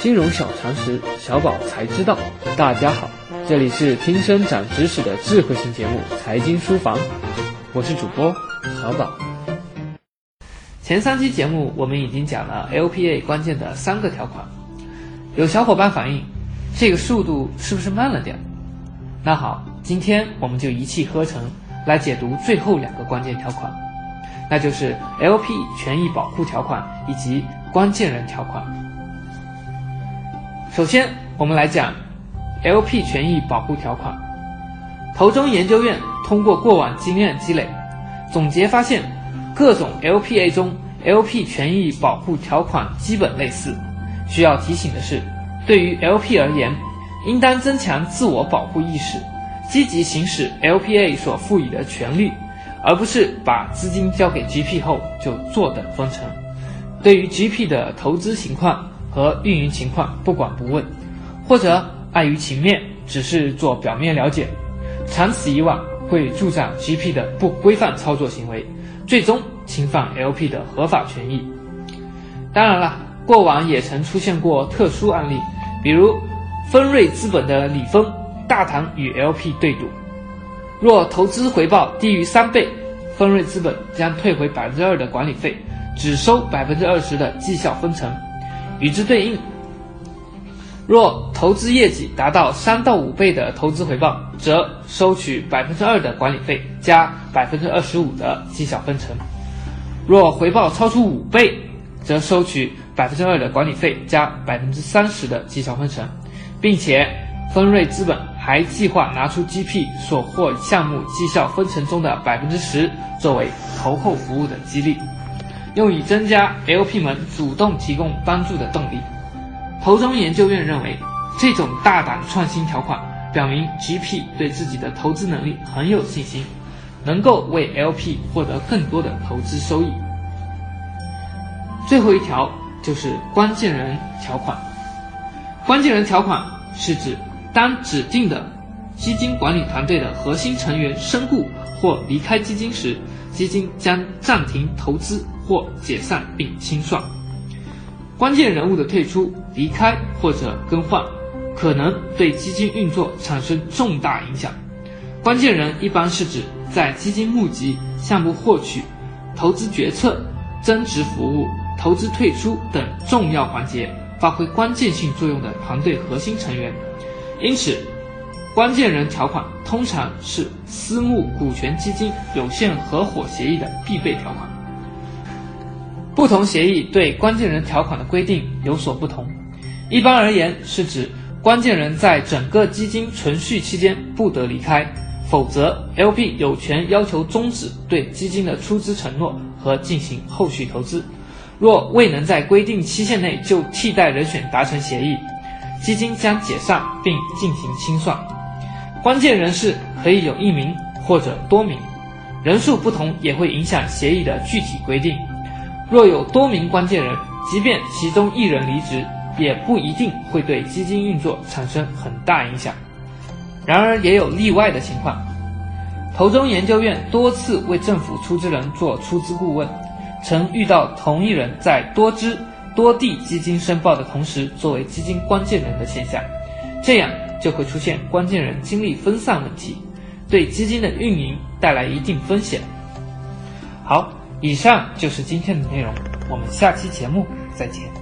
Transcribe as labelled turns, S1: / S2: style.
S1: 金融小常识，小宝才知道。大家好，这里是听声长知识的智慧型节目《财经书房》，我是主播小宝。前三期节目我们已经讲了 LPA 关键的三个条款，有小伙伴反映，这个速度是不是慢了点？那好，今天我们就一气呵成来解读最后两个关键条款，那就是 LP 权益保护条款以及关键人条款。首先，我们来讲 LP 权益保护条款。投中研究院通过过往经验积累，总结发现，各种 LPA 中 LP 权益保护条款基本类似。需要提醒的是，对于 LP 而言，应当增强自我保护意识，积极行使 LPA 所赋予的权利，而不是把资金交给 GP 后就坐等分成。对于 GP 的投资情况，和运营情况不管不问，或者碍于情面，只是做表面了解，长此以往会助长 GP 的不规范操作行为，最终侵犯 LP 的合法权益。当然了，过往也曾出现过特殊案例，比如丰瑞资本的李峰、大唐与 LP 对赌，若投资回报低于三倍，丰瑞资本将退回百分之二的管理费，只收百分之二十的绩效分成。与之对应，若投资业绩达到三到五倍的投资回报，则收取百分之二的管理费加百分之二十五的绩效分成；若回报超出五倍，则收取百分之二的管理费加百分之三十的绩效分成，并且丰瑞资本还计划拿出 GP 所获项目绩效分成中的百分之十作为投后服务的激励。用以增加 LP 们主动提供帮助的动力。投中研究院认为，这种大胆创新条款表明 GP 对自己的投资能力很有信心，能够为 LP 获得更多的投资收益。最后一条就是关键人条款。关键人条款是指当指定的基金管理团队的核心成员身故或离开基金时，基金将暂停投资。或解散并清算，关键人物的退出、离开或者更换，可能对基金运作产生重大影响。关键人一般是指在基金募集、项目获取、投资决策、增值服务、投资退出等重要环节发挥关键性作用的团队核心成员。因此，关键人条款通常是私募股权基金有限合伙协议的必备条款。不同协议对关键人条款的规定有所不同。一般而言，是指关键人在整个基金存续期间不得离开，否则 LP 有权要求终止对基金的出资承诺和进行后续投资。若未能在规定期限内就替代人选达成协议，基金将解散并进行清算。关键人士可以有一名或者多名，人数不同也会影响协议的具体规定。若有多名关键人，即便其中一人离职，也不一定会对基金运作产生很大影响。然而，也有例外的情况。投中研究院多次为政府出资人做出资顾问，曾遇到同一人在多支多地基金申报的同时，作为基金关键人的现象，这样就会出现关键人精力分散问题，对基金的运营带来一定风险。好。以上就是今天的内容，我们下期节目再见。